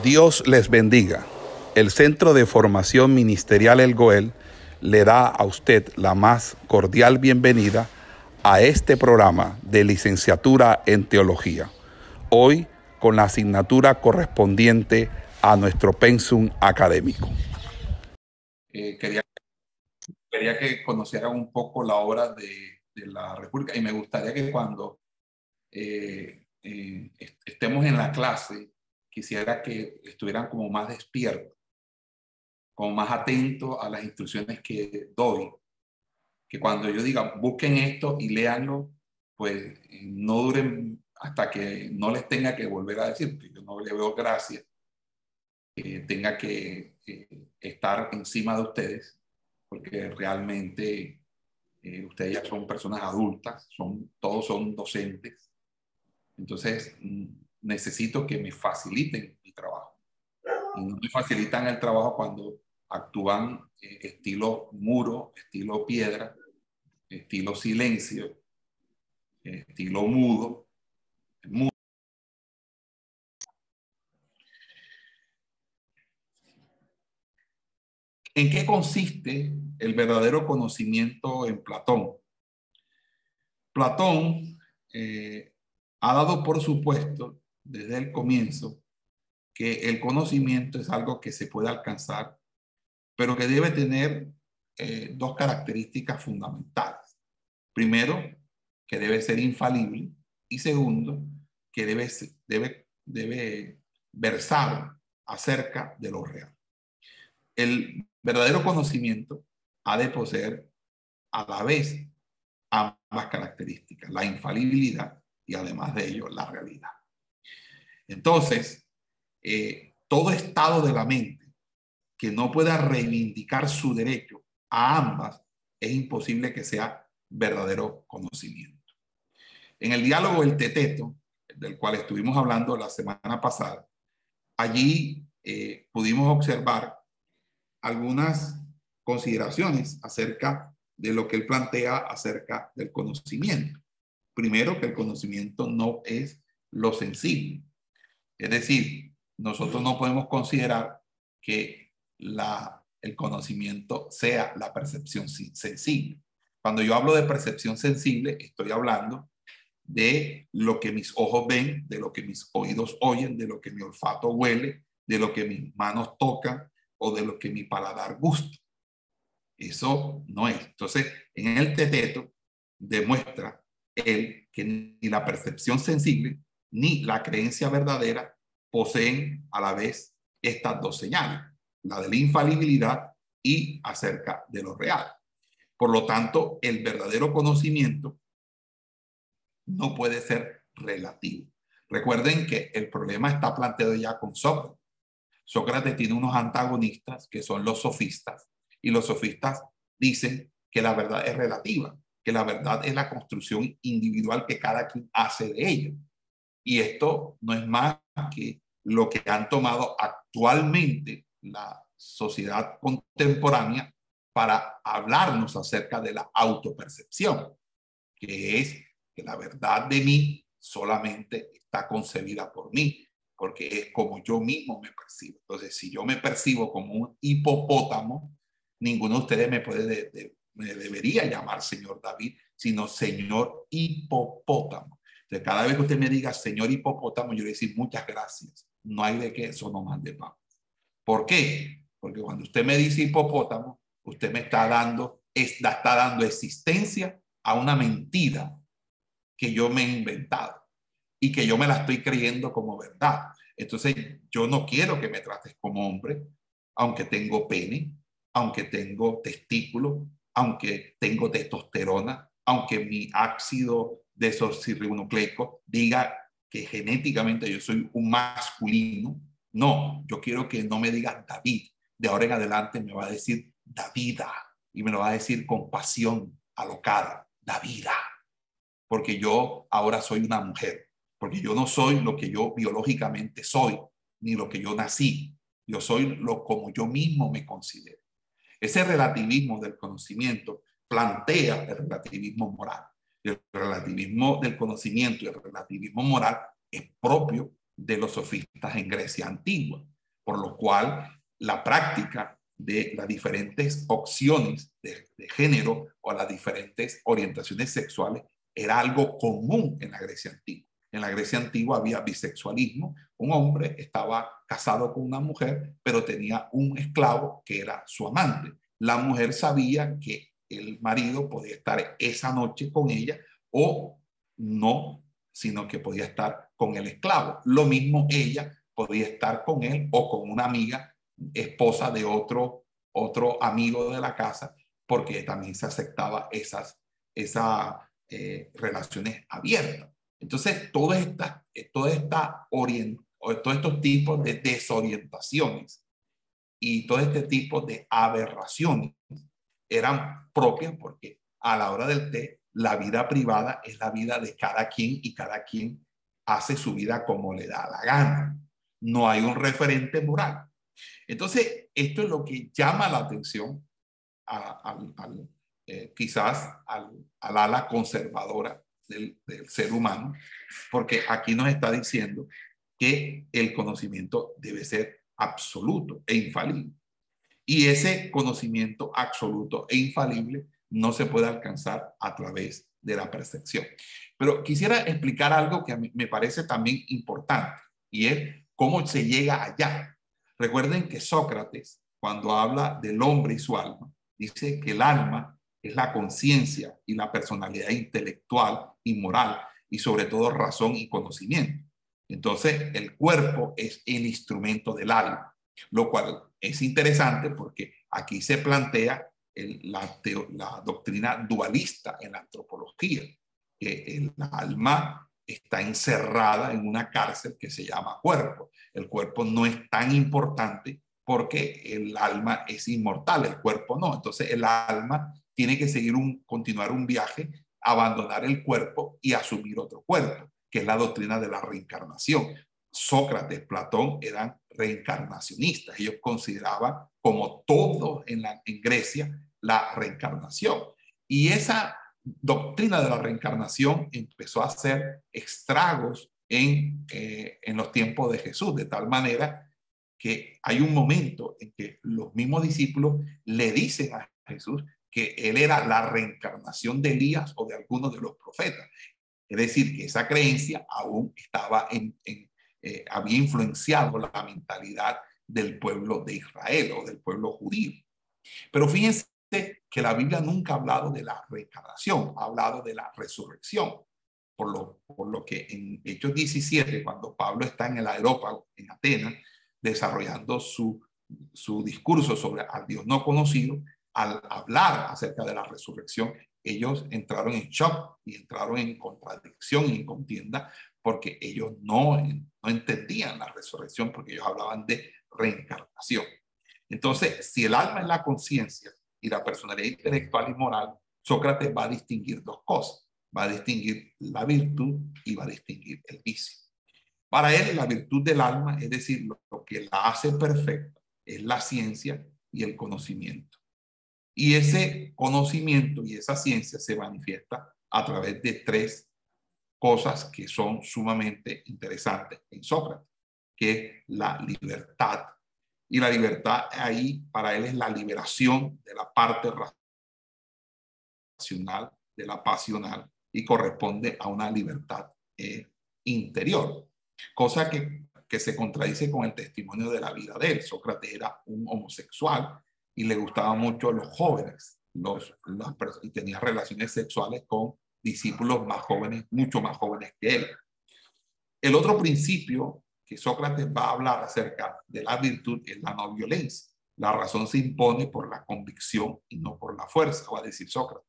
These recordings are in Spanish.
Dios les bendiga. El Centro de Formación Ministerial El Goel le da a usted la más cordial bienvenida a este programa de licenciatura en teología. Hoy con la asignatura correspondiente a nuestro pensum académico. Eh, quería, que conocieran un poco la obra de, de la República y me gustaría que cuando eh, eh, estemos en la clase quisiera que estuvieran como más despiertos, como más atentos a las instrucciones que doy. Que cuando yo diga, busquen esto y léanlo, pues no duren hasta que no les tenga que volver a decir, porque yo no le veo gracia que tenga que estar encima de ustedes, porque realmente eh, ustedes ya son personas adultas, son, todos son docentes. Entonces, mm, necesito que me faciliten mi trabajo. No me facilitan el trabajo cuando actúan eh, estilo muro, estilo piedra, estilo silencio, estilo mudo. mudo. ¿En qué consiste el verdadero conocimiento en Platón? Platón eh, ha dado por supuesto desde el comienzo que el conocimiento es algo que se puede alcanzar, pero que debe tener eh, dos características fundamentales. Primero, que debe ser infalible y segundo, que debe, debe, debe versar acerca de lo real. El verdadero conocimiento ha de poseer a la vez ambas características, la infalibilidad y además de ello la realidad. Entonces, eh, todo estado de la mente que no pueda reivindicar su derecho a ambas, es imposible que sea verdadero conocimiento. En el diálogo El Teteto, del cual estuvimos hablando la semana pasada, allí eh, pudimos observar algunas consideraciones acerca de lo que él plantea acerca del conocimiento. Primero, que el conocimiento no es lo sensible. Es decir, nosotros no podemos considerar que el conocimiento sea la percepción sensible. Cuando yo hablo de percepción sensible, estoy hablando de lo que mis ojos ven, de lo que mis oídos oyen, de lo que mi olfato huele, de lo que mis manos tocan o de lo que mi paladar gusta. Eso no es. Entonces, en el teteto demuestra él que ni la percepción sensible ni la creencia verdadera poseen a la vez estas dos señales, la de la infalibilidad y acerca de lo real. Por lo tanto, el verdadero conocimiento no puede ser relativo. Recuerden que el problema está planteado ya con Sócrates. Sócrates tiene unos antagonistas que son los sofistas y los sofistas dicen que la verdad es relativa, que la verdad es la construcción individual que cada quien hace de ello. Y esto no es más que lo que han tomado actualmente la sociedad contemporánea para hablarnos acerca de la autopercepción, que es que la verdad de mí solamente está concebida por mí, porque es como yo mismo me percibo. Entonces, si yo me percibo como un hipopótamo, ninguno de ustedes me puede, me debería llamar señor David, sino señor hipopótamo cada vez que usted me diga, señor hipopótamo, yo le voy a decir muchas gracias. No hay de qué, eso no mande pan. ¿Por qué? Porque cuando usted me dice hipopótamo, usted me está dando, está dando existencia a una mentira que yo me he inventado y que yo me la estoy creyendo como verdad. Entonces, yo no quiero que me trates como hombre, aunque tengo pene, aunque tengo testículo, aunque tengo testosterona, aunque mi ácido de esos cirribonucleicos diga que genéticamente yo soy un masculino. No, yo quiero que no me diga David. De ahora en adelante me va a decir Davida y me lo va a decir con pasión alocada, Davida. Porque yo ahora soy una mujer, porque yo no soy lo que yo biológicamente soy, ni lo que yo nací. Yo soy lo como yo mismo me considero. Ese relativismo del conocimiento plantea el relativismo moral. El relativismo del conocimiento y el relativismo moral es propio de los sofistas en Grecia antigua, por lo cual la práctica de las diferentes opciones de, género o las diferentes orientaciones sexuales era algo común en la Grecia antigua. En la Grecia antigua había bisexualismo. Un hombre estaba casado con una mujer, pero tenía un esclavo que era su amante. La mujer sabía que el marido podía estar esa noche con ella o no, sino que podía estar con el esclavo. Lo mismo ella podía estar con él o con una amiga, esposa de otro, otro amigo de la casa, porque también se aceptaba esas, esas eh, relaciones abiertas. Entonces, todas estas, toda esta todos estos tipos de desorientaciones y todo este tipo de aberraciones eran propias porque a la hora del té, la vida privada es la vida de cada quien y cada quien hace su vida como le da la gana. No hay un referente moral. Entonces, esto es lo que llama la atención al, eh, quizás al, ala conservadora del, del ser humano, porque aquí nos está diciendo que el conocimiento debe ser absoluto e infalible. Y ese conocimiento absoluto e infalible no se puede alcanzar a través de la percepción. Pero quisiera explicar algo que a mí me parece también importante y es cómo se llega allá. Recuerden que Sócrates, cuando habla del hombre y su alma, dice que el alma es la conciencia y la personalidad intelectual y moral y sobre todo razón y conocimiento. Entonces, el cuerpo es el instrumento del alma, lo cual es interesante porque aquí se plantea la, doctrina dualista en la antropología, que el alma está encerrada en una cárcel que se llama cuerpo. El cuerpo no es tan importante porque el alma es inmortal, el cuerpo no. Entonces el alma tiene que seguir un, continuar un viaje, abandonar el cuerpo y asumir otro cuerpo, que es la doctrina de la reencarnación. Sócrates, Platón eran reencarnacionistas. Ellos consideraban, como todo en, Grecia, la reencarnación. Y esa doctrina de la reencarnación empezó a hacer estragos en, eh, en los tiempos de Jesús, de tal manera que hay un momento en que los mismos discípulos le dicen a Jesús que él era la reencarnación de Elías o de algunos de los profetas. Es decir, que esa creencia aún estaba en, eh, había influenciado la mentalidad del pueblo de Israel o del pueblo judío. Pero fíjense que la Biblia nunca ha hablado de la reencarnación, ha hablado de la resurrección. Por lo, por lo que en Hechos 17, cuando Pablo está en el aerópago en Atenas, desarrollando su, su discurso sobre al Dios no conocido, al hablar acerca de la resurrección, ellos entraron en shock y entraron en contradicción y en contienda porque ellos no, no entendían la resurrección porque ellos hablaban de reencarnación. Entonces, si el alma es la conciencia y la personalidad intelectual y moral, Sócrates va a distinguir dos cosas. Va a distinguir la virtud y va a distinguir el vicio. Para él, la virtud del alma, es decir, lo que la hace perfecta, es la ciencia y el conocimiento. Y ese conocimiento y esa ciencia se manifiesta a través de tres cosas que son sumamente interesantes en Sócrates, que es la libertad. Y la libertad ahí para él es la liberación de la parte racional, de la pasional, y corresponde a una libertad eh, interior, cosa que, que se contradice con el testimonio de la vida de él. Sócrates era un homosexual y le gustaban mucho los jóvenes, los, y tenía relaciones sexuales con discípulos más jóvenes, mucho más jóvenes que él. El otro principio que Sócrates va a hablar acerca de la virtud es la no violencia. La razón se impone por la convicción y no por la fuerza, va a decir Sócrates.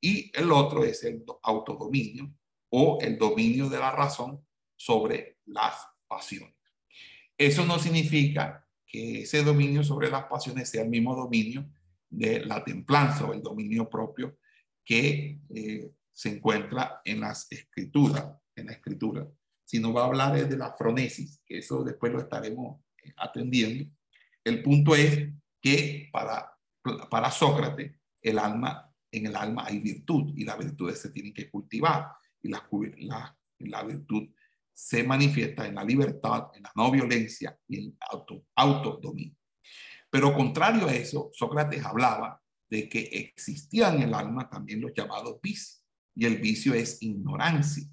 Y el otro es el autodominio o el dominio de la razón sobre las pasiones. Eso no significa que ese dominio sobre las pasiones sea el mismo dominio de la templanza o el dominio propio que eh, se encuentra en las escrituras, en la escritura, sino va a hablar de la fronesis, que eso después lo estaremos eh, atendiendo. El punto es que para, para Sócrates, el alma, en el alma hay virtud y las virtudes se tienen que cultivar y la, la, la virtud se manifiesta en la libertad, en la no violencia y en el auto, autodominio. Pero contrario a eso, Sócrates hablaba de que existían en el alma también los llamados vicios. Y el vicio es ignorancia.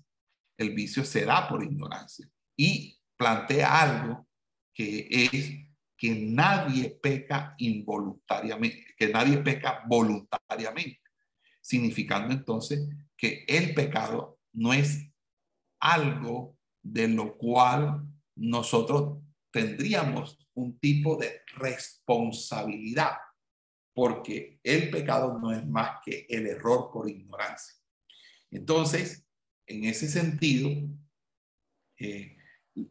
El vicio se da por ignorancia. Y plantea algo que es que nadie peca involuntariamente, que nadie peca voluntariamente, significando entonces que el pecado no es algo de lo cual nosotros tendríamos un tipo de responsabilidad, porque el pecado no es más que el error por ignorancia. Entonces, en ese sentido, eh,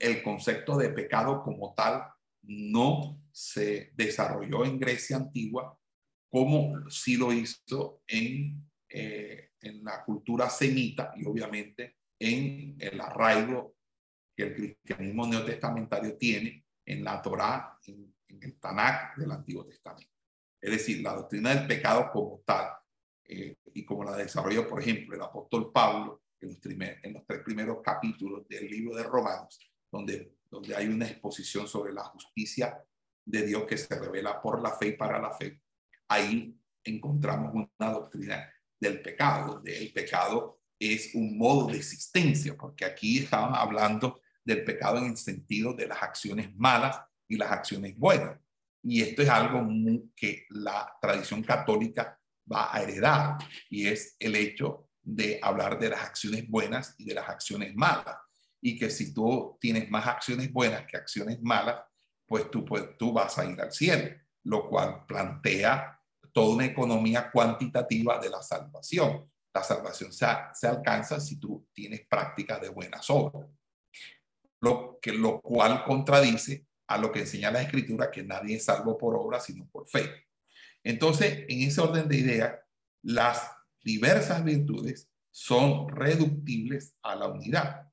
el concepto de pecado como tal no se desarrolló en Grecia antigua como sí lo hizo en, eh, en la cultura semita y obviamente en el arraigo que el cristianismo neotestamentario tiene en la Torá, en, el Tanakh del Antiguo Testamento. Es decir, la doctrina del pecado como tal, eh, y como la desarrolló, por ejemplo, el apóstol Pablo en los, en los tres primeros capítulos del libro de Romanos, donde, donde hay una exposición sobre la justicia de Dios que se revela por la fe y para la fe. Ahí encontramos una doctrina del pecado, donde el pecado es un modo de existencia, porque aquí estamos hablando del pecado en el sentido de las acciones malas y las acciones buenas. Y esto es algo que la tradición católica va a heredar y es el hecho de hablar de las acciones buenas y de las acciones malas. Y que si tú tienes más acciones buenas que acciones malas, pues tú, pues, tú vas a ir al cielo, lo cual plantea toda una economía cuantitativa de la salvación. La salvación se, se alcanza si tú tienes prácticas de buenas obras lo, que, lo cual contradice a lo que enseña la escritura, que nadie es salvo por obra, sino por fe. Entonces, en ese orden de ideas, las diversas virtudes son reductibles a la unidad.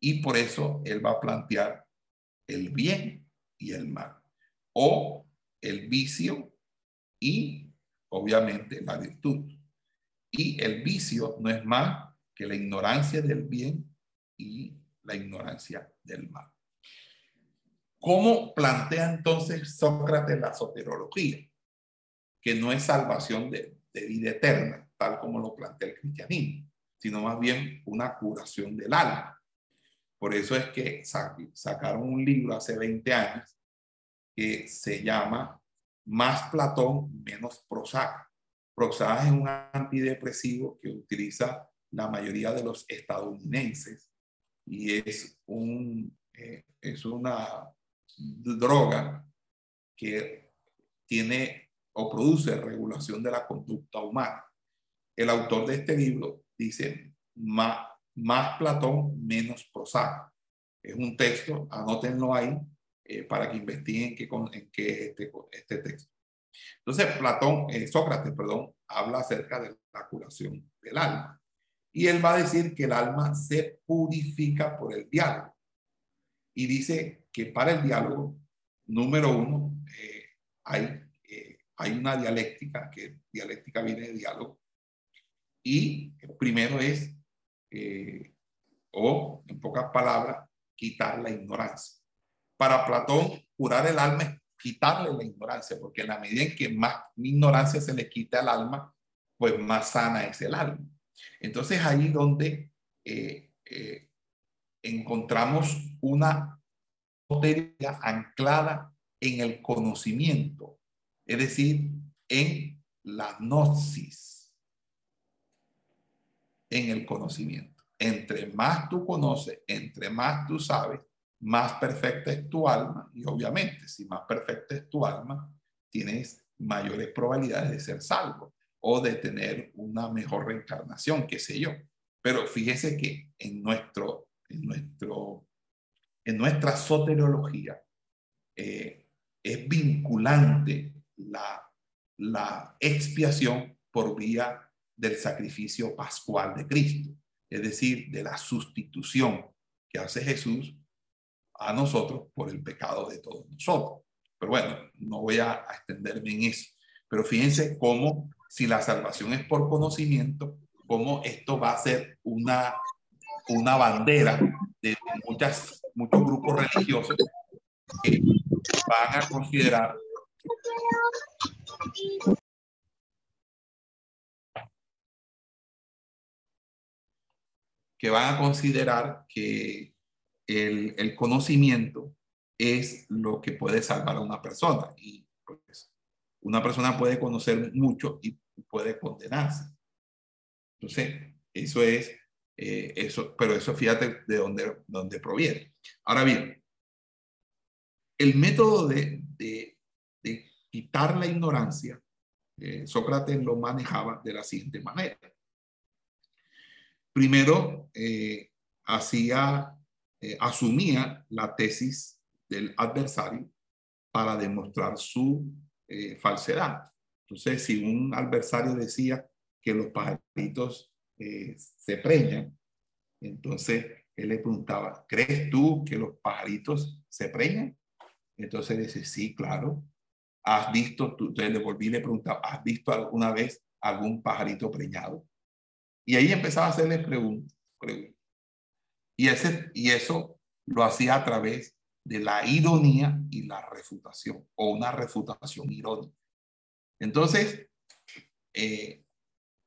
Y por eso él va a plantear el bien y el mal, o el vicio y obviamente la virtud. Y el vicio no es más que la ignorancia del bien y la ignorancia del mal. ¿Cómo plantea entonces Sócrates la soterología? Que no es salvación de, vida eterna, tal como lo plantea el cristianismo, sino más bien una curación del alma. Por eso es que sacaron un libro hace 20 años que se llama Más Platón, menos Prozac. Prozac es un antidepresivo que utiliza la mayoría de los estadounidenses y es, un, eh, es una droga que tiene o produce regulación de la conducta humana. El autor de este libro dice más, más Platón, menos Prozac. Es un texto, anótenlo ahí eh, para que investiguen qué, en qué es este, este texto. Entonces, Platón, eh, Sócrates, perdón, habla acerca de la curación del alma. Y él va a decir que el alma se purifica por el diálogo. Y dice que para el diálogo, número uno, eh, hay, eh, hay una dialéctica, que dialéctica viene de diálogo. Y primero es, eh, o en pocas palabras, quitar la ignorancia. Para Platón, curar el alma es quitarle la ignorancia, porque en la medida en que más ignorancia se le quita al alma, pues más sana es el alma. Entonces ahí donde eh, eh, encontramos una sotería anclada en el conocimiento, es decir, en la gnosis, en el conocimiento. Entre más tú conoces, entre más tú sabes, más perfecta es tu alma y obviamente si más perfecta es tu alma, tienes mayores probabilidades de ser salvo o de tener una mejor reencarnación, qué sé yo. Pero fíjese que en, nuestro, en, nuestro, en nuestra soteriología eh, es vinculante la, la expiación por vía del sacrificio pascual de Cristo, es decir, de la sustitución que hace Jesús a nosotros por el pecado de todos nosotros. Pero bueno, no voy a, extenderme en eso. Pero fíjense cómo si la salvación es por conocimiento, cómo esto va a ser una, una bandera de muchas, muchos grupos religiosos que van a considerar que van a considerar que el, el, conocimiento es lo que puede salvar a una persona. Y una persona puede conocer mucho y puede condenarse. Entonces, eso es, eh, eso, pero eso fíjate de dónde, dónde proviene. Ahora bien, el método de, de, quitar la ignorancia, eh, Sócrates lo manejaba de la siguiente manera. Primero, eh, hacía, asumía la tesis del adversario para demostrar su falsedad. Entonces, si un adversario decía que los pajaritos eh, se preñan. Entonces él le preguntaba, ¿crees tú que los pajaritos se preñan? Entonces dice, sí, claro. ¿Has visto, tú, entonces le volví y le preguntaba, ¿has visto alguna vez algún pajarito preñado? Y ahí empezaba a hacerle preguntas. Y, y eso lo hacía a través de la ironía y la refutación, o una refutación irónica. Entonces, eh,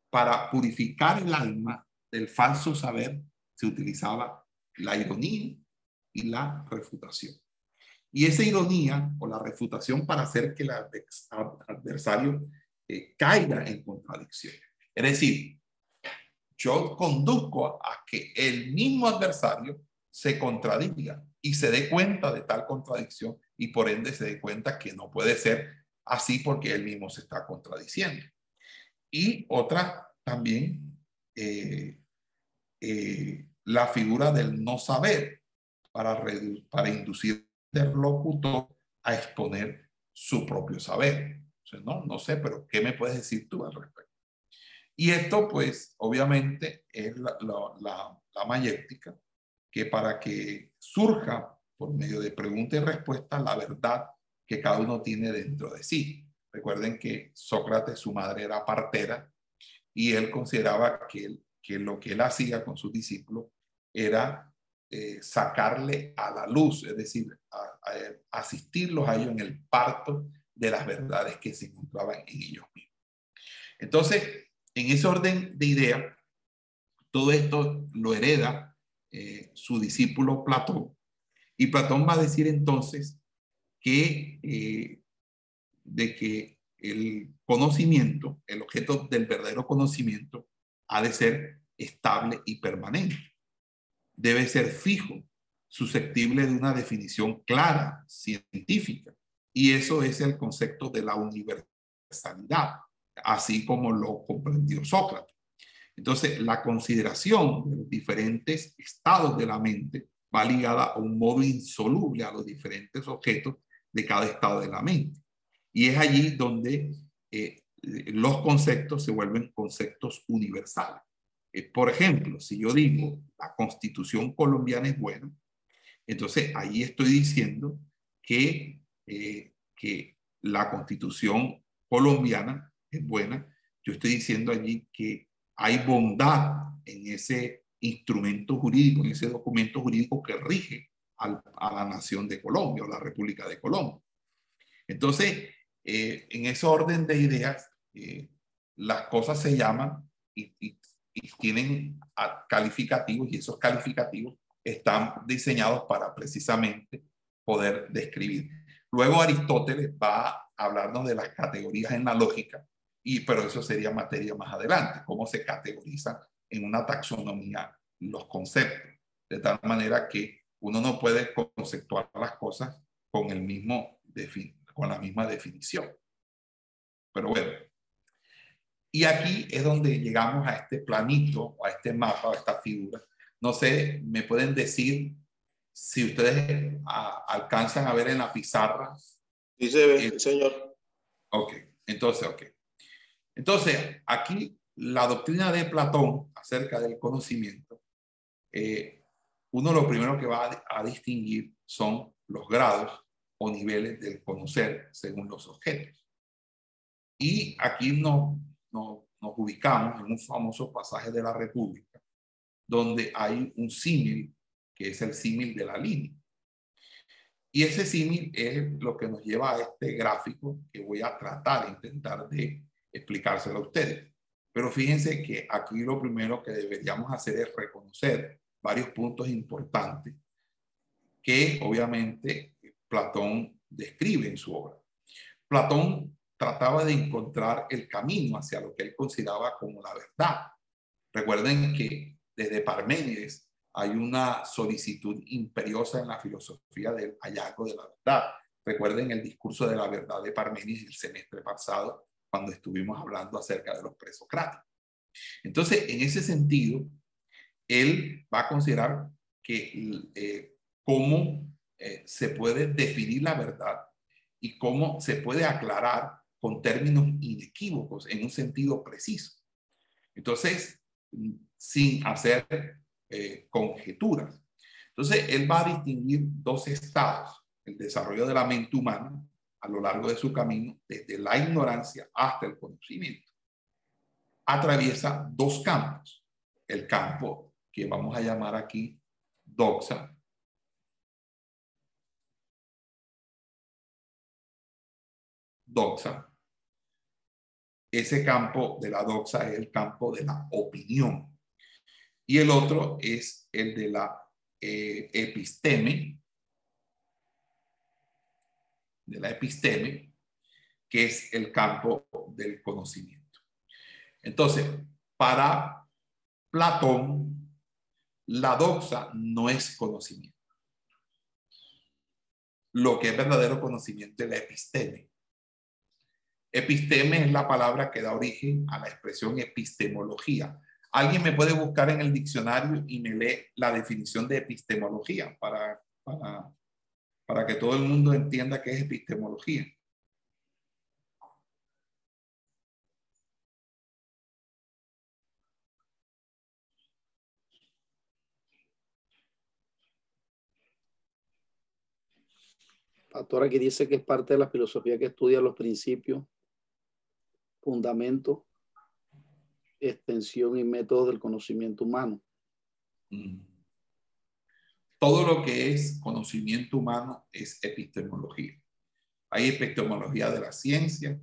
para purificar el alma del falso saber, se utilizaba la ironía y la refutación. Y esa ironía o la refutación para hacer que el adversario eh, caiga en contradicción. Es decir, yo conduzco a que el mismo adversario se contradiga y se dé cuenta de tal contradicción y por ende se dé cuenta que no puede ser así porque él mismo se está contradiciendo. Y otra también eh, eh, la figura del no saber para, para inducir al locutor a exponer su propio saber. no, no sé, pero ¿qué me puedes decir tú al respecto? Y esto, pues, obviamente es la, la, la que para que surja por medio de pregunta y respuesta la verdad que cada uno tiene dentro de sí. Recuerden que Sócrates, su madre era partera, y él consideraba que, que lo que él hacía con sus discípulos era eh, sacarle a la luz, es decir, asistirlos a ellos en el parto de las verdades que se encontraban en ellos mismos. Entonces, en ese orden de idea, todo esto lo hereda eh, su discípulo Platón. Y Platón va a decir entonces que, eh, de que el conocimiento, el objeto del verdadero conocimiento, ha de ser estable y permanente. Debe ser fijo, susceptible de una definición clara, científica. Y eso es el concepto de la universalidad, así como lo comprendió Sócrates. Entonces, la consideración de los diferentes estados de la mente va ligada a un modo insoluble a los diferentes objetos de cada estado de la mente. Y es allí donde eh, los conceptos se vuelven conceptos universales. Eh, por ejemplo, si yo digo la constitución colombiana es buena, entonces ahí estoy diciendo que, eh, que la constitución colombiana es buena. Yo estoy diciendo allí que hay bondad en ese instrumento jurídico, en ese documento jurídico que rige a la nación de Colombia o la República de Colombia. Entonces, eh, en ese orden de ideas, eh, las cosas se llaman y, tienen calificativos y esos calificativos están diseñados para precisamente poder describir. Luego Aristóteles va a hablarnos de las categorías en la lógica, y, pero eso sería materia más adelante, cómo se categorizan en una taxonomía los conceptos, de tal manera que uno no puede conceptuar las cosas con el mismo con la misma definición. Pero bueno, y aquí es donde llegamos a este planito, a este mapa, a esta figura. No sé, me pueden decir si ustedes alcanzan a ver en la pizarra. Sí se ve, eh, señor. Ok, entonces, ok. Entonces, aquí la doctrina de Platón acerca del conocimiento, eh, uno lo primero que va a, a distinguir son los grados o niveles del conocer según los objetos. Y aquí nos, nos, ubicamos en un famoso pasaje de la República, donde hay un símil que es el símil de la línea. Y ese símil es lo que nos lleva a este gráfico que voy a tratar de intentar de explicárselo a ustedes. Pero fíjense que aquí lo primero que deberíamos hacer es reconocer varios puntos importantes que obviamente Platón describe en su obra. Platón trataba de encontrar el camino hacia lo que él consideraba como la verdad. Recuerden que desde Parménides hay una solicitud imperiosa en la filosofía del hallazgo de la verdad. Recuerden el discurso de la verdad de Parménides el semestre pasado, cuando estuvimos hablando acerca de los presocráticos. Entonces, en ese sentido, él va a considerar que eh, cómo eh, se puede definir la verdad y cómo se puede aclarar con términos inequívocos en un sentido preciso. Entonces, sin hacer eh, conjeturas. Entonces, él va a distinguir dos estados, el desarrollo de la mente humana a lo largo de su camino, desde la ignorancia hasta el conocimiento. Atraviesa dos campos, el campo que vamos a llamar aquí doxa, doxa. Ese campo de la doxa es el campo de la opinión y el otro es el de la eh, episteme, de la episteme, que es el campo del conocimiento. Entonces, para Platón, la doxa no es conocimiento. Lo que es verdadero conocimiento es la episteme. Episteme es la palabra que da origen a la expresión epistemología, Alguien me puede buscar en el diccionario y me lee la definición de epistemología para, para, para que todo el mundo entienda qué es epistemología. Pastor aquí dice que es parte de la filosofía que estudia los principios, fundamentos extensión y métodos del conocimiento humano. Mm. Todo lo que es conocimiento humano es epistemología. Hay epistemología de la ciencia,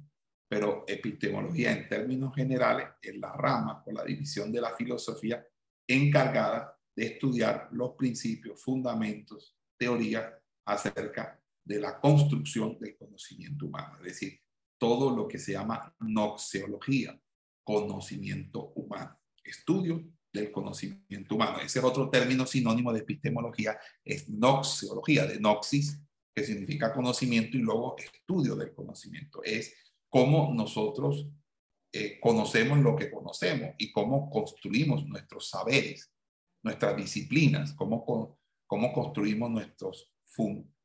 pero epistemología en términos generales es la rama o la división de la filosofía encargada de estudiar los principios, fundamentos, teorías acerca de la construcción del conocimiento humano, es decir, todo lo que se llama noxeología, conocimiento humano, estudio del conocimiento humano. Ese es otro término sinónimo de epistemología, es noxiología, de noxis, que significa conocimiento, y luego estudio del conocimiento. Es cómo nosotros eh, conocemos lo que conocemos y cómo construimos nuestros saberes, nuestras disciplinas, cómo, cómo construimos nuestros,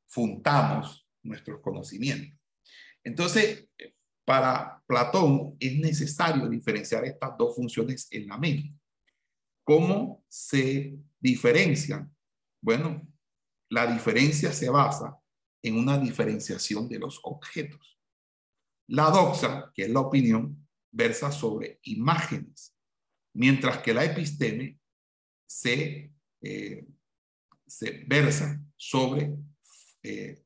fundamos nuestros conocimientos. Entonces, para Platón es necesario diferenciar estas dos funciones en la mente. ¿Cómo se diferencian? Bueno, la diferencia se basa en una diferenciación de los objetos. La doxa, que es la opinión, versa sobre imágenes, mientras que la episteme se, eh, versa sobre, eh,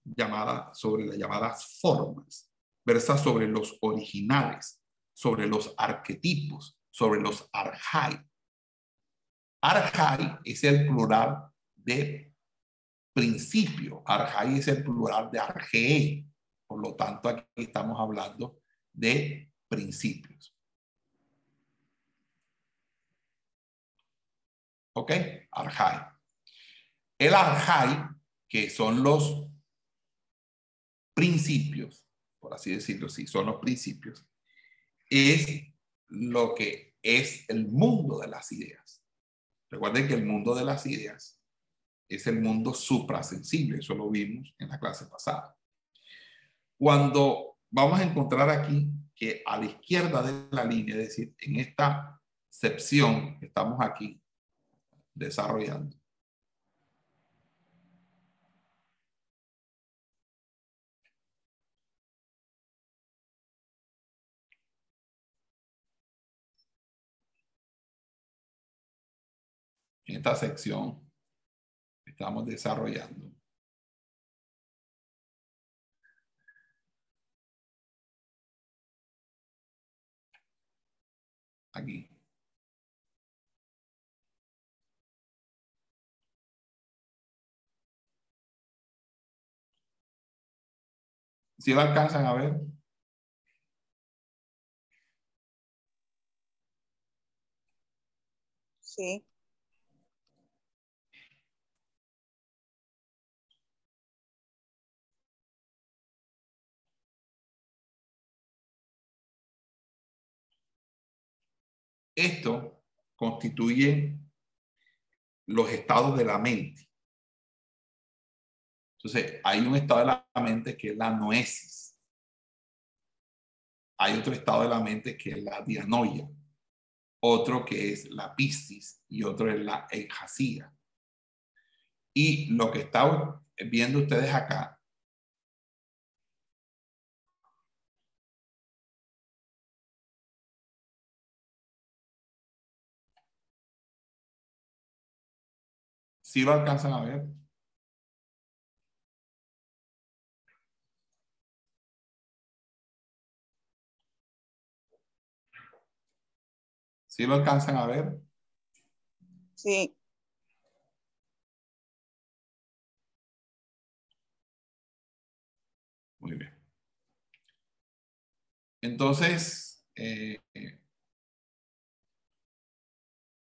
sobre las llamadas formas versa sobre los originales, sobre los arquetipos, sobre los arjai. Arjai es el plural de principio. Arjai es el plural de argei. Por lo tanto, aquí estamos hablando de principios. ¿Ok? Arjai. El arjai, que son los principios, por así decirlo, si son los principios, es lo que es el mundo de las ideas. Recuerden que el mundo de las ideas es el mundo suprasensible, eso lo vimos en la clase pasada. Cuando vamos a encontrar aquí que a la izquierda de la línea, es decir, en esta sección que estamos aquí desarrollando, en esta sección estamos desarrollando. Aquí. Si lo alcanzan a ver. Sí. Esto constituye los estados de la mente. Entonces, hay un estado de la mente que es la noesis. Hay otro estado de la mente que es la dianoia. Otro que es la pistis y otro es la enjacía. Y lo que están viendo ustedes acá si lo alcanzan a ver? ¿Sí lo alcanzan a ver? Sí. Muy bien. Entonces, eh,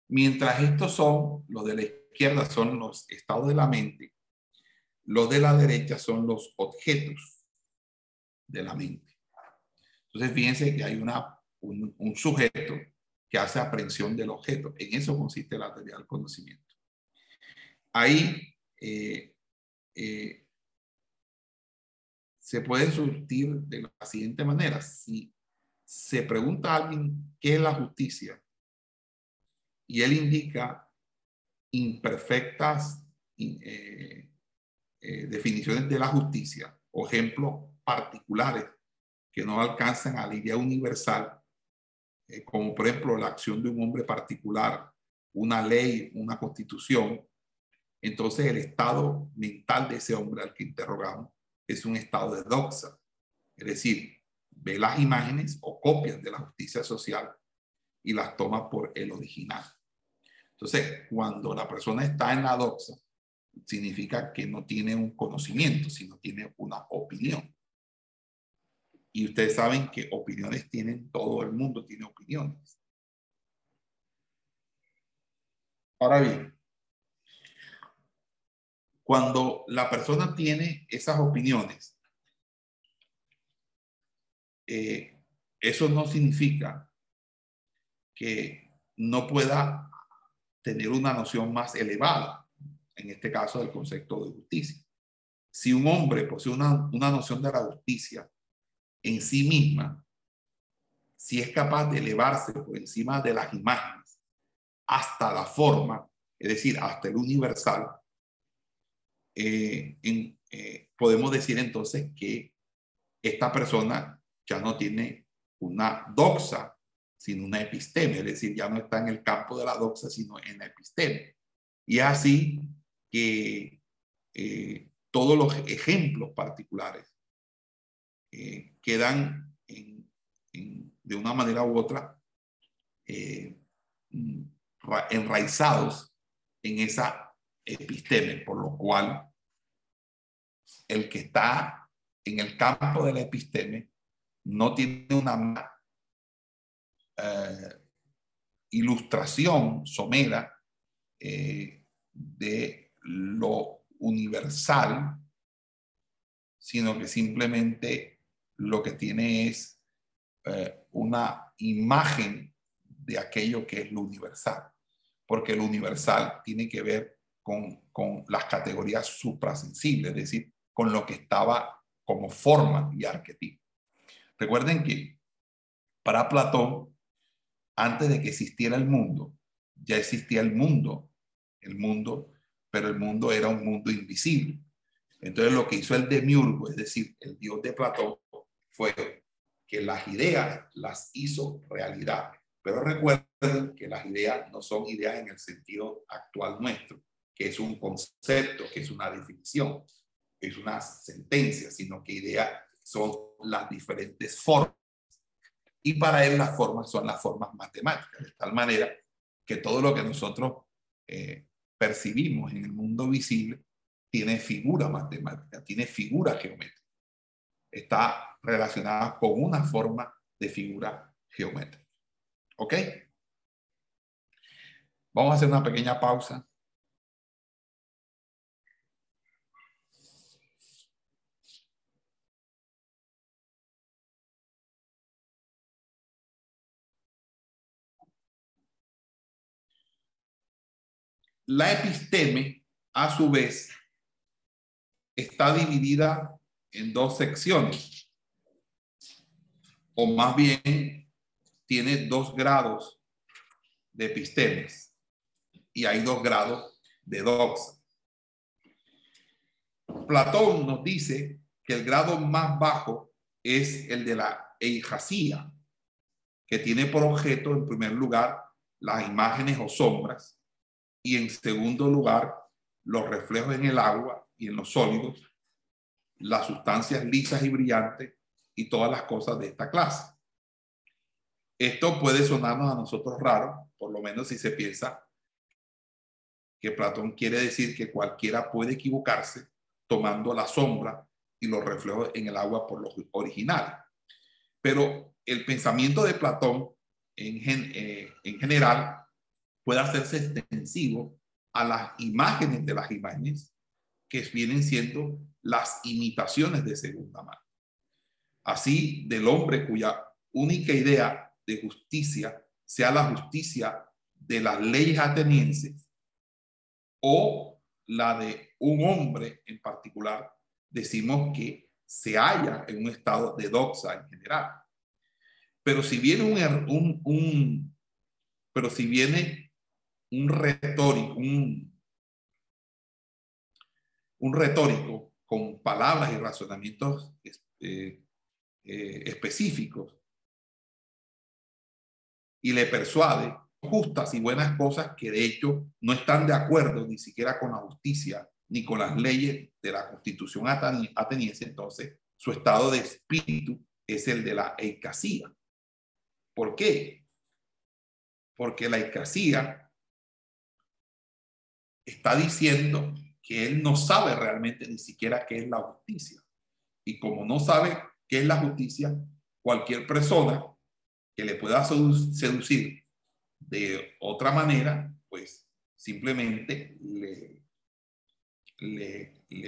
mientras estos son los de la izquierda son los estados de la mente, los de la derecha son los objetos de la mente. Entonces, fíjense que hay una, un, sujeto que hace aprehensión del objeto. En eso consiste la teoría del conocimiento. Ahí eh, eh, se puede surtir de la siguiente manera. Si se pregunta a alguien qué es la justicia y él indica imperfectas eh, definiciones de la justicia o ejemplos particulares que no alcanzan a la idea universal, eh, como por ejemplo la acción de un hombre particular, una ley, una constitución, entonces el estado mental de ese hombre al que interrogamos es un estado de doxa, es decir, ve las imágenes o copias de la justicia social y las toma por el original. Entonces, cuando la persona está en la doxa, significa que no tiene un conocimiento, sino tiene una opinión. Y ustedes saben que opiniones tienen, todo el mundo tiene opiniones. Ahora bien, cuando la persona tiene esas opiniones, eh, eso no significa que no pueda tener una noción más elevada, en este caso del concepto de justicia. Si un hombre posee una, una noción de la justicia en sí misma, si es capaz de elevarse por encima de las imágenes hasta la forma, es decir, hasta el universal, eh, eh, podemos decir entonces que esta persona ya no tiene una doxa, sino una episteme, es decir, ya no está en el campo de la doxa, sino en la episteme. Y es así que eh, todos los ejemplos particulares eh, quedan de una manera u otra eh, enraizados en esa episteme, por lo cual el que está en el campo de la episteme no tiene una eh, ilustración somera de lo universal, sino que simplemente lo que tiene es eh, una imagen de aquello que es lo universal, porque lo universal tiene que ver con, con las categorías suprasensibles, es decir, con lo que estaba como forma y arquetipo. Recuerden que para Platón, antes de que existiera el mundo, ya existía el mundo, el mundo, pero el mundo era un mundo invisible. Entonces lo que hizo el demiurgo, es decir, el dios de Platón, fue que las ideas las hizo realidad. Pero recuerden que las ideas no son ideas en el sentido actual nuestro, que es un concepto, que es una definición, que es una sentencia, sino que idea son las diferentes formas. Y para él las formas son las formas matemáticas, de tal manera que todo lo que nosotros eh, percibimos en el mundo visible tiene figura matemática, tiene figura geométrica. Está relacionada con una forma de figura geométrica. ¿Ok? Vamos a hacer una pequeña pausa. La episteme, a su vez, está dividida en dos secciones, o más bien tiene dos grados de epistemes y hay dos grados de doxa. Platón nos dice que el grado más bajo es el de la eijasía, que tiene por objeto, en primer lugar, las imágenes o sombras, y en segundo lugar, los reflejos en el agua y en los sólidos, las sustancias lisas y brillantes y todas las cosas de esta clase. Esto puede sonarnos a nosotros raro, por lo menos si se piensa que Platón quiere decir que cualquiera puede equivocarse tomando la sombra y los reflejos en el agua por los originales. Pero el pensamiento de Platón en, eh, en general puede hacerse extensivo a las imágenes de las imágenes que vienen siendo las imitaciones de segunda mano. Así, del hombre cuya única idea de justicia sea la justicia de las leyes atenienses o la de un hombre en particular, decimos que se halla en un estado de doxa en general. Pero si viene un, er, un, un pero si viene un retórico, un, retórico con palabras y razonamientos este, eh, específicos y le persuade justas y buenas cosas que de hecho no están de acuerdo ni siquiera con la justicia ni con las leyes de la constitución ateniense, entonces su estado de espíritu es el de la eicasía. ¿Por qué? Porque la eicasía está diciendo que él no sabe realmente ni siquiera qué es la justicia. Y como no sabe qué es la justicia, cualquier persona que le pueda seducir de otra manera, pues simplemente le,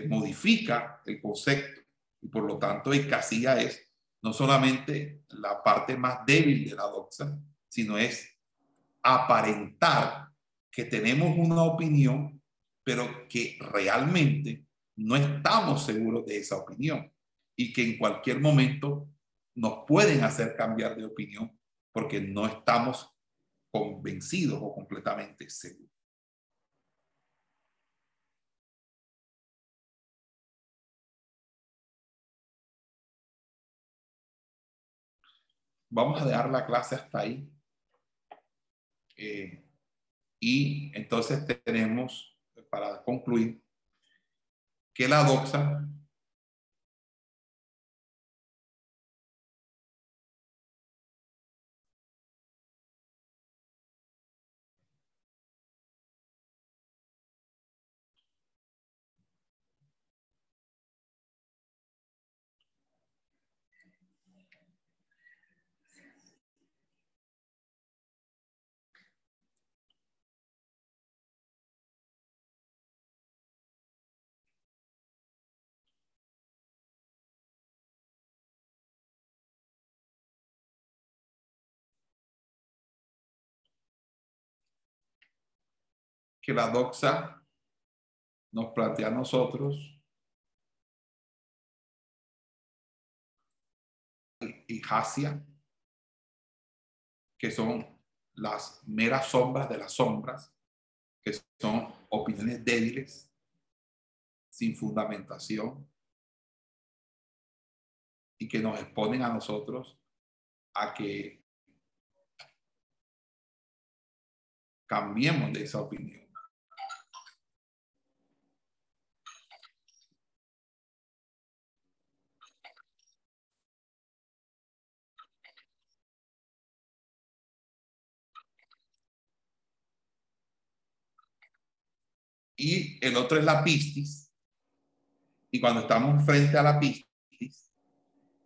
modifica el concepto. Y por lo tanto, eicasía es no solamente la parte más débil de la doxa, sino es aparentar que tenemos una opinión, pero que realmente no estamos seguros de esa opinión y que en cualquier momento nos pueden hacer cambiar de opinión porque no estamos convencidos o completamente seguros. Vamos a dejar la clase hasta ahí. Eh, y entonces tenemos, para concluir, que la doxa que la doxa nos plantea a nosotros y Hasia, que son las meras sombras de las sombras, que son opiniones débiles, sin fundamentación, y que nos exponen a nosotros a que cambiemos de esa opinión y el otro es la pistis. Y cuando estamos frente a la pistis,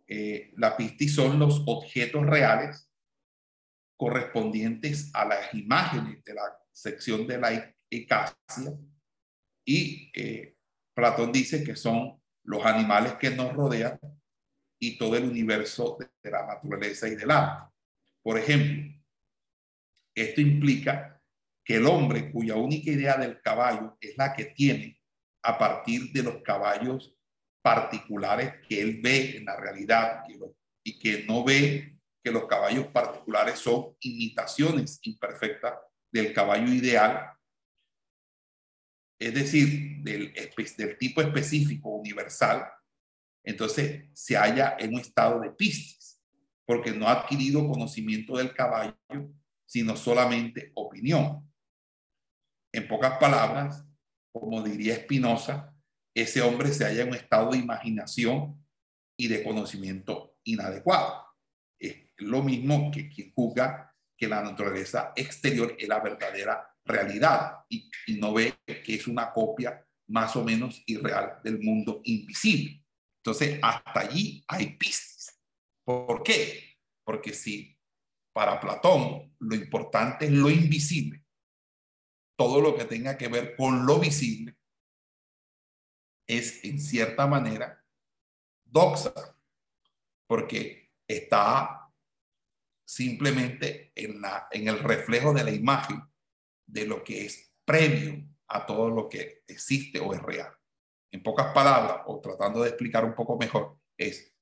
eh, la pistis son los objetos reales correspondientes a las imágenes de la sección de la ecasia. Y eh, Platón dice que son los animales que nos rodean y todo el universo de, la naturaleza y del arte. Por ejemplo, esto implica que el hombre cuya única idea del caballo es la que tiene a partir de los caballos particulares que él ve en la realidad y que no ve que los caballos particulares son imitaciones imperfectas del caballo ideal, es decir, del, del tipo específico universal, entonces se halla en un estado de pistis, porque no ha adquirido conocimiento del caballo, sino solamente opinión. En pocas palabras, como diría Spinoza, ese hombre se halla en un estado de imaginación y de conocimiento inadecuado. Es lo mismo que quien juzga que la naturaleza exterior es la verdadera realidad y, y no ve que es una copia más o menos irreal del mundo invisible. Entonces, hasta allí hay pistas. ¿Por qué? Porque si para Platón lo importante es lo invisible, todo lo que tenga que ver con lo visible es en cierta manera doxa, porque está simplemente en, la, en el reflejo de la imagen de lo que es previo a todo lo que existe o es real. En pocas palabras, o tratando de explicar un poco mejor, es,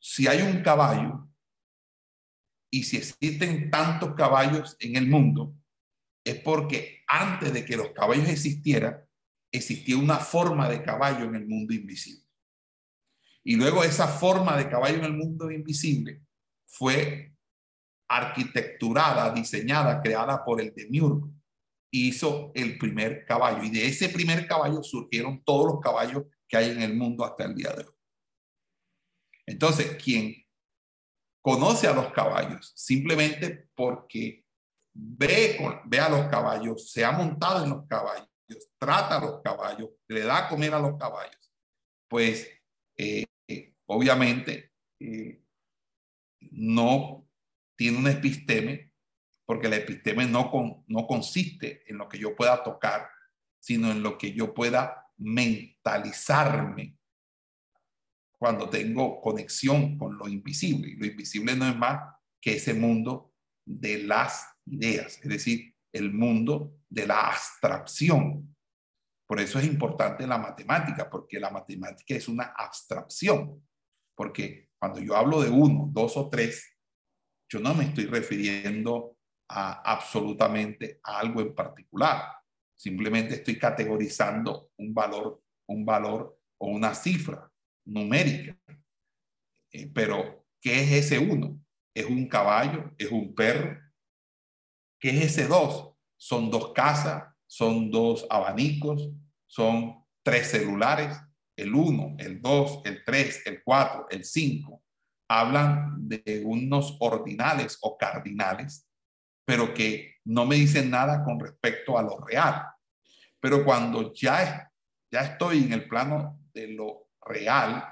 si hay un caballo y si existen tantos caballos en el mundo, es porque antes de que los caballos existieran, existía una forma de caballo en el mundo invisible. Y luego esa forma de caballo en el mundo invisible fue arquitecturada, diseñada, creada por el demiurgo hizo el primer caballo y de ese primer caballo surgieron todos los caballos que hay en el mundo hasta el día de hoy. Entonces, quien conoce a los caballos simplemente porque ve, ve a los caballos, se ha montado en los caballos, trata a los caballos, le da a comer a los caballos, pues eh, obviamente eh, no tiene un episteme porque la episteme no, no consiste en lo que yo pueda tocar, sino en lo que yo pueda mentalizarme cuando tengo conexión con lo invisible. Y lo invisible no es más que ese mundo de las ideas, es decir, el mundo de la abstracción. Por eso es importante la matemática, porque la matemática es una abstracción. Porque cuando yo hablo de uno, dos o tres, yo no me estoy refiriendo a absolutamente algo en particular. Simplemente estoy categorizando un valor, un valor o una cifra numérica. Eh, pero, ¿qué es ese uno? ¿Es un caballo? ¿Es un perro? ¿Qué es ese dos? Son dos casas, son dos abanicos, son tres celulares, el uno, el dos, el tres, el cuatro, el cinco. Hablan de unos ordinales o cardinales pero que no me dicen nada con respecto a lo real. Pero cuando ya, ya estoy en el plano de lo real,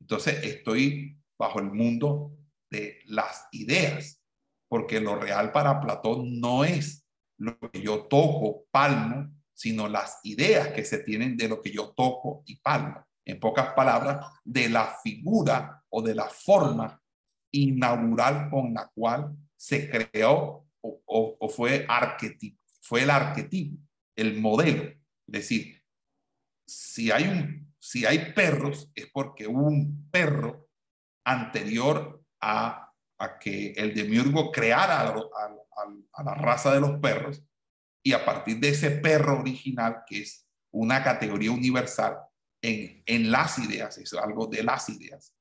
entonces estoy bajo el mundo de las ideas, porque lo real para Platón no es lo que yo toco, palmo, sino las ideas que se tienen de lo que yo toco y palmo. En pocas palabras, de la figura o de la forma inaugural con la cual se creó o, fue arquetipo, fue el arquetipo, el modelo. Es decir, si hay, un, si hay perros, es porque hubo un perro anterior a, que el demiurgo creara a, a, la raza de los perros y a partir de ese perro original, que es una categoría universal en, las ideas, es algo de las ideas,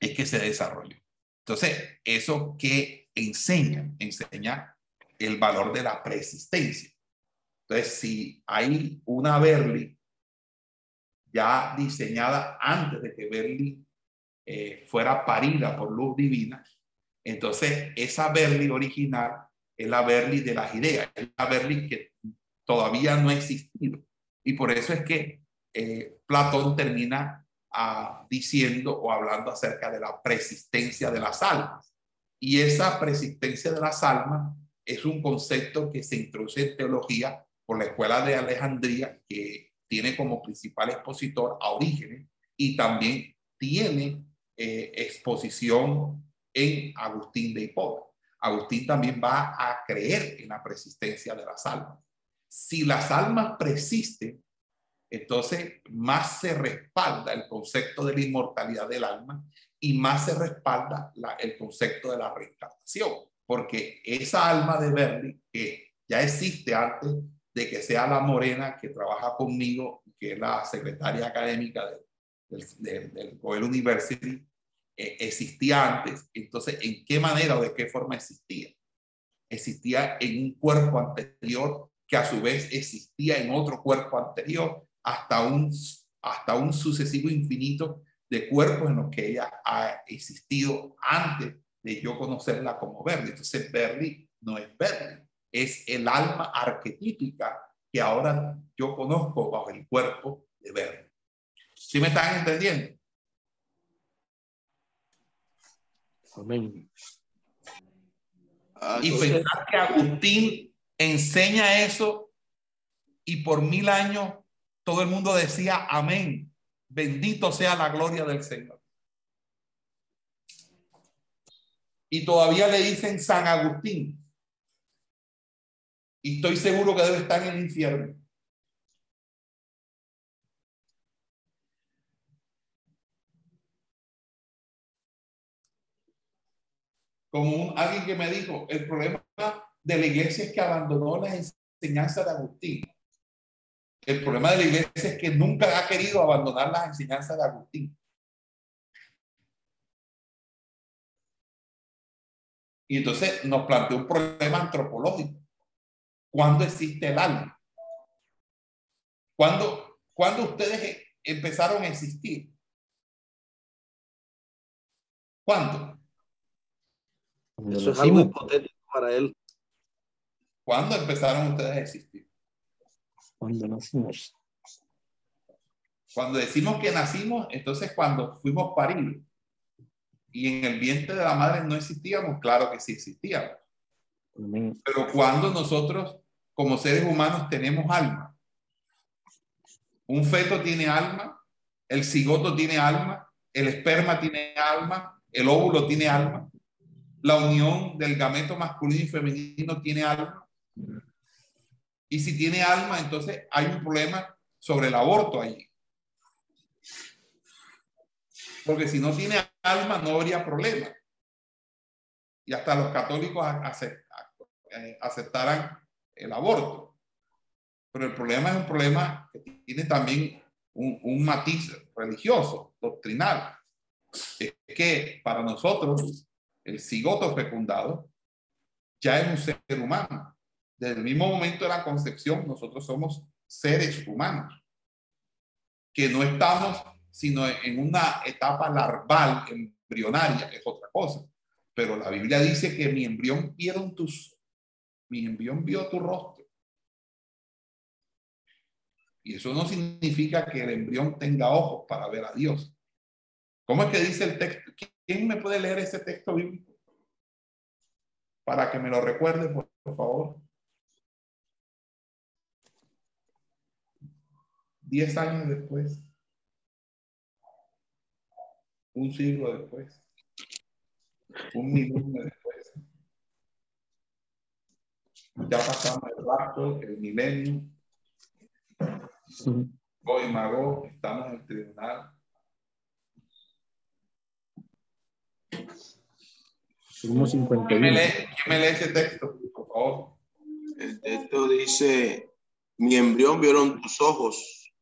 es que se desarrolló. Entonces, eso que enseña, enseña el valor de la preexistencia. Entonces, si hay una Berly ya diseñada antes de que Berly eh, fuera parida por luz divina, entonces esa Berly original es la Berly de las ideas, es la Berly que todavía no ha existido. Y por eso es que eh, Platón termina ah, diciendo o hablando acerca de la persistencia de las almas. Y esa persistencia de las almas es un concepto que se introduce en teología por la Escuela de Alejandría, que tiene como principal expositor a Orígenes y también tiene eh, exposición en Agustín de Hipona. Agustín también va a creer en la persistencia de las almas. Si las almas persisten, entonces más se respalda el concepto de la inmortalidad del alma y más se respalda el concepto de la reencarnación, porque esa alma de Verdi, que ya existe antes de que sea la morena que trabaja conmigo, que es la secretaria académica del, del, University, eh, existía antes. Entonces, ¿en qué manera o de qué forma existía? Existía en un cuerpo anterior que a su vez existía en otro cuerpo anterior hasta un, hasta un sucesivo infinito de cuerpos en los que ella ha existido antes de yo conocerla como Verdi. Entonces, Verdi no es Verdi, es el alma arquetípica que ahora yo conozco bajo el cuerpo de Verdi. ¿Sí me están entendiendo? Amén. y pensar que Agustín enseña eso y por mil años todo el mundo decía amén. Bendito sea la gloria del Señor. Y todavía le dicen San Agustín. Y estoy seguro que debe estar en el infierno. Como alguien que me dijo, el problema de la iglesia es que abandonó las enseñanzas de Agustín. El problema de la iglesia es que nunca ha querido abandonar las enseñanzas de Agustín. Y entonces nos plantea un problema antropológico. ¿Cuándo existe el alma? ¿Cuándo, ¿cuándo ustedes empezaron a existir? ¿Cuándo? Eso es algo hipotético para él. ¿Cuándo empezaron ustedes a existir? Cuando nacimos. Cuando decimos que nacimos, entonces cuando fuimos paridos y en el vientre de la madre no existíamos, claro que sí existíamos. Pero cuando nosotros como seres humanos tenemos alma, un feto tiene alma, el cigoto tiene alma, el esperma tiene alma, el óvulo tiene alma, la unión del gameto masculino y femenino tiene alma. Y si tiene alma, entonces hay un problema sobre el aborto allí. Porque si no tiene alma, no habría problema. Y hasta los católicos eh, aceptarán el aborto. Pero el problema es un problema que tiene también un, un matiz religioso, doctrinal. Es que para nosotros el cigoto fecundado ya es un ser humano. Desde el mismo momento de la concepción, nosotros somos seres humanos, que no estamos sino en una etapa larval, embrionaria, que es otra cosa. Pero la Biblia dice que mi embrión vieron tus, mi embrión vio tu rostro. Y eso no significa que el embrión tenga ojos para ver a Dios. ¿Cómo es que dice el texto? ¿Quién me puede leer ese texto bíblico? Para que me lo recuerde, por favor. Diez años después, un siglo después, un minuto después, ya pasamos el rato, el milenio, hoy Mago, estamos en el tribunal. ¿Quién me, lee, me lee ese texto, por favor? El texto dice, mi embrión vieron tus ojos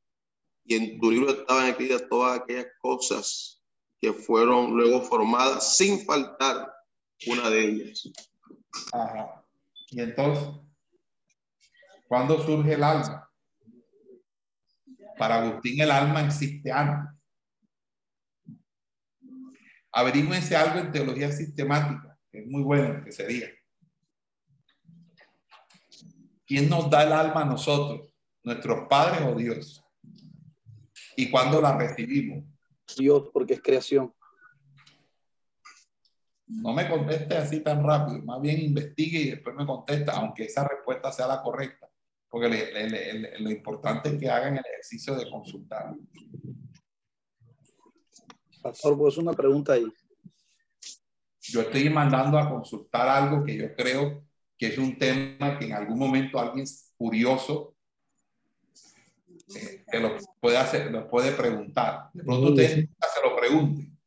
y en tu libro estaban escritas todas aquellas cosas que fueron luego formadas sin faltar una de ellas. Ajá. Y entonces, ¿cuándo surge el alma? Para Agustín el alma existe antes. Ese algo en teología sistemática, es muy bueno que sería. ¿quién nos da el alma a nosotros? ¿Nuestros padres o Dios? ¿Y cuándo la recibimos? Dios, porque es creación. No me conteste así tan rápido, más bien investigue y después me contesta, aunque esa respuesta sea la correcta, porque le- le- le- lo importante es que hagan el ejercicio de consultar. Pastor, pues una pregunta ahí. Yo estoy mandando a consultar algo que yo creo que es un tema que en algún momento alguien curioso eh, que lo puede hacer, lo puede preguntar. De pronto ustedes se lo pregunten.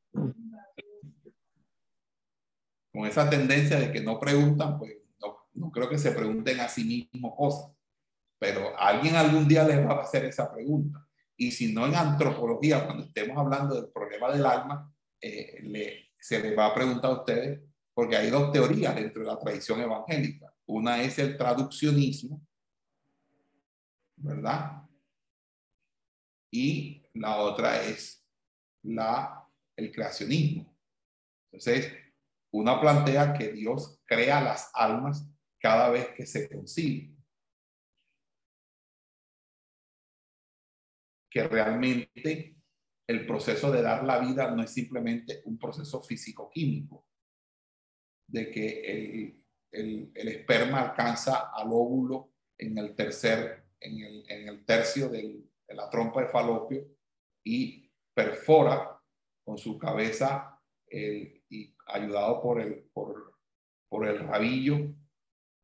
Con esa tendencia de que no preguntan, pues no, no creo que se pregunten a sí mismos cosas. Pero alguien algún día les va a hacer esa pregunta. Y si no en antropología, cuando estemos hablando del problema del alma, eh, le, se les va a preguntar a ustedes, porque hay dos teorías dentro de la tradición evangélica. Una es el traduccionismo, ¿verdad? Y la otra es la, el creacionismo. Entonces, una plantea que Dios crea las almas cada vez que se concibe. Que realmente el proceso de dar la vida no es simplemente un proceso físico-químico, de que el, el, esperma alcanza al óvulo en el tercer, en el, en el tercio de la trompa de falopio y perfora con su cabeza y ayudado por el, por, por el rabillo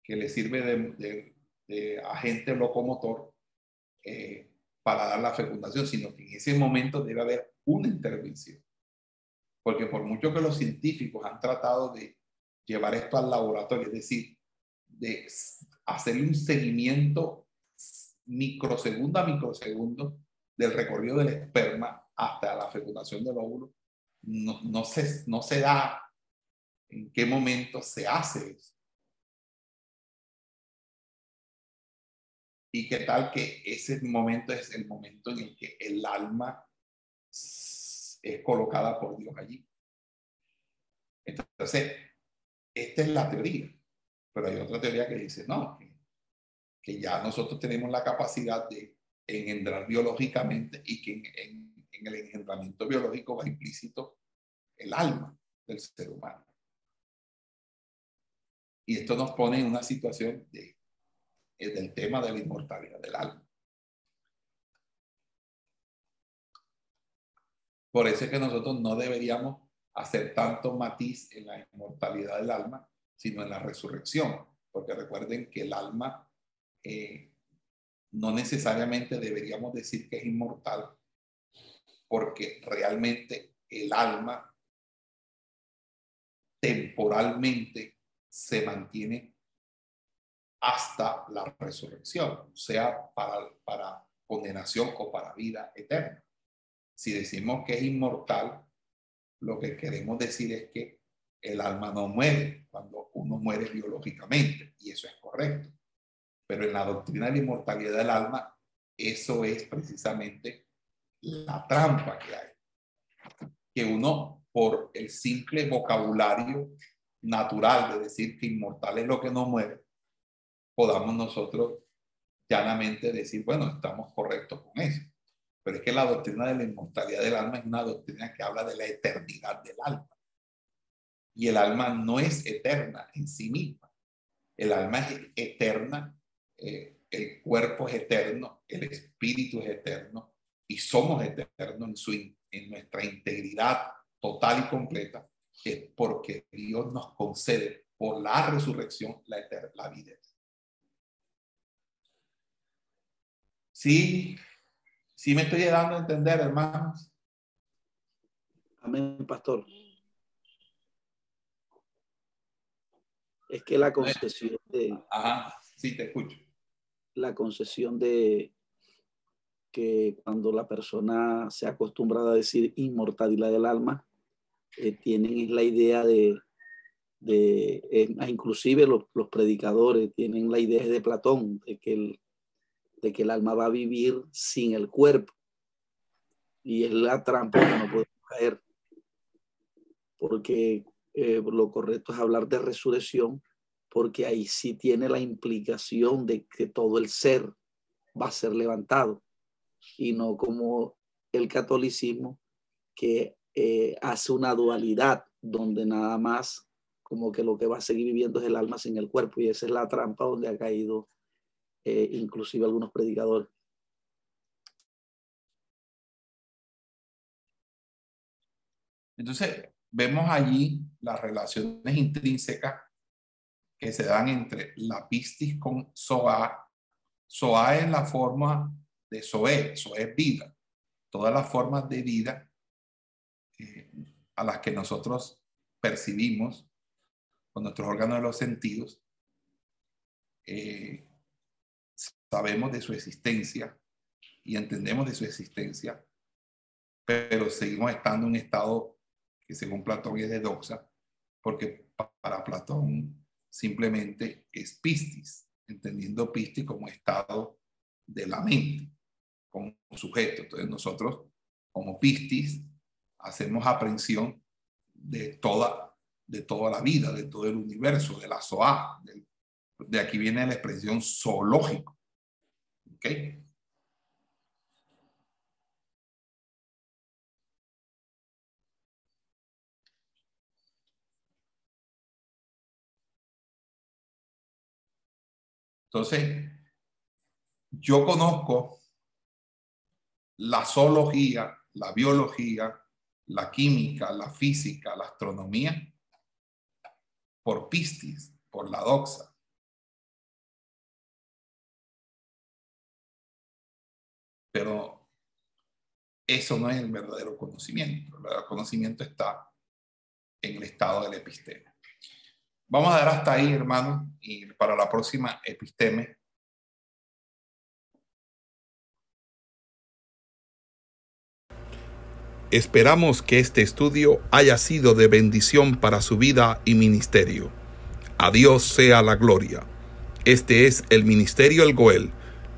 que le sirve de agente locomotor eh, para dar la fecundación, sino que en ese momento debe haber una intervención. Porque por mucho que los científicos han tratado de llevar esto al laboratorio, es decir, de hacerle un seguimiento microsegundo a microsegundo del recorrido del esperma hasta la fecundación del óvulo, no, no, se, no se da en qué momento se hace eso. Y qué tal que ese momento es el momento en el que el alma es colocada por Dios allí. Entonces, esta es la teoría, pero hay otra teoría que dice, no, que, que ya nosotros tenemos la capacidad de engendrar biológicamente y que en, en, en, el engendramiento biológico va implícito el alma del ser humano. Y esto nos pone en una situación de, del tema de la inmortalidad del alma. Por eso es que nosotros no deberíamos hacer tanto matiz en la inmortalidad del alma, sino en la resurrección, porque recuerden que el alma eh, no necesariamente deberíamos decir que es inmortal, porque realmente el alma temporalmente se mantiene hasta la resurrección, sea para, para condenación o para vida eterna. Si decimos que es inmortal, lo que queremos decir es que el alma no muere cuando uno muere biológicamente, y eso es correcto. Pero en la doctrina de la inmortalidad del alma, eso es precisamente la trampa que hay. Que uno, por el simple vocabulario natural de decir que inmortal es lo que no muere, podamos nosotros llanamente decir, bueno, estamos correctos con eso. Pero es que la doctrina de la inmortalidad del alma es una doctrina que habla de la eternidad del alma. Y el alma no es eterna en sí misma. El alma es eterna, eh, el cuerpo es eterno, el espíritu es eterno y somos eternos en, su, en nuestra integridad total y completa, es porque Dios nos concede por la resurrección la, eterna, la vida. Sí, sí me estoy dando a entender, hermanos. Amén, pastor. Es que la concesión de... Ajá, sí, te escucho. La concesión de que cuando la persona se acostumbra a decir inmortalidad del alma, eh, tienen la idea de, de eh, inclusive los, los, predicadores tienen la idea de Platón, de que, el, de que el alma va a vivir sin el cuerpo. Y es la trampa que no podemos caer. Porque eh, lo correcto es hablar de resurrección, porque ahí sí tiene la implicación de que todo el ser va a ser levantado y no como el catolicismo que eh, hace una dualidad donde nada más como que lo que va a seguir viviendo es el alma sin el cuerpo y esa es la trampa donde ha caído eh, inclusive algunos predicadores. Entonces, vemos allí las relaciones intrínsecas que se dan entre la pistis con Soa. Soa es la forma de Soe, Soe es vida. Todas las formas de vida eh, a las que nosotros percibimos con nuestros órganos de los sentidos, eh, sabemos de su existencia y entendemos de su existencia, pero seguimos estando en un estado que según Platón es de doxa, porque para Platón simplemente es pistis, entendiendo pistis como estado de la mente, como sujeto. Entonces nosotros, como pistis, hacemos aprehensión de toda, de toda la vida, de todo el universo, de la SOA. De, aquí viene la expresión zoológico. Entonces, yo conozco la zoología, la biología, la química, la física, la astronomía, por Pistis, por la doxa. Pero eso no es el verdadero conocimiento. El verdadero conocimiento está en el estado del episteme. Vamos a dar hasta ahí, hermano, y para la próxima episteme. Esperamos que este estudio haya sido de bendición para su vida y ministerio. A Dios sea la gloria. Este es el Ministerio El Goel,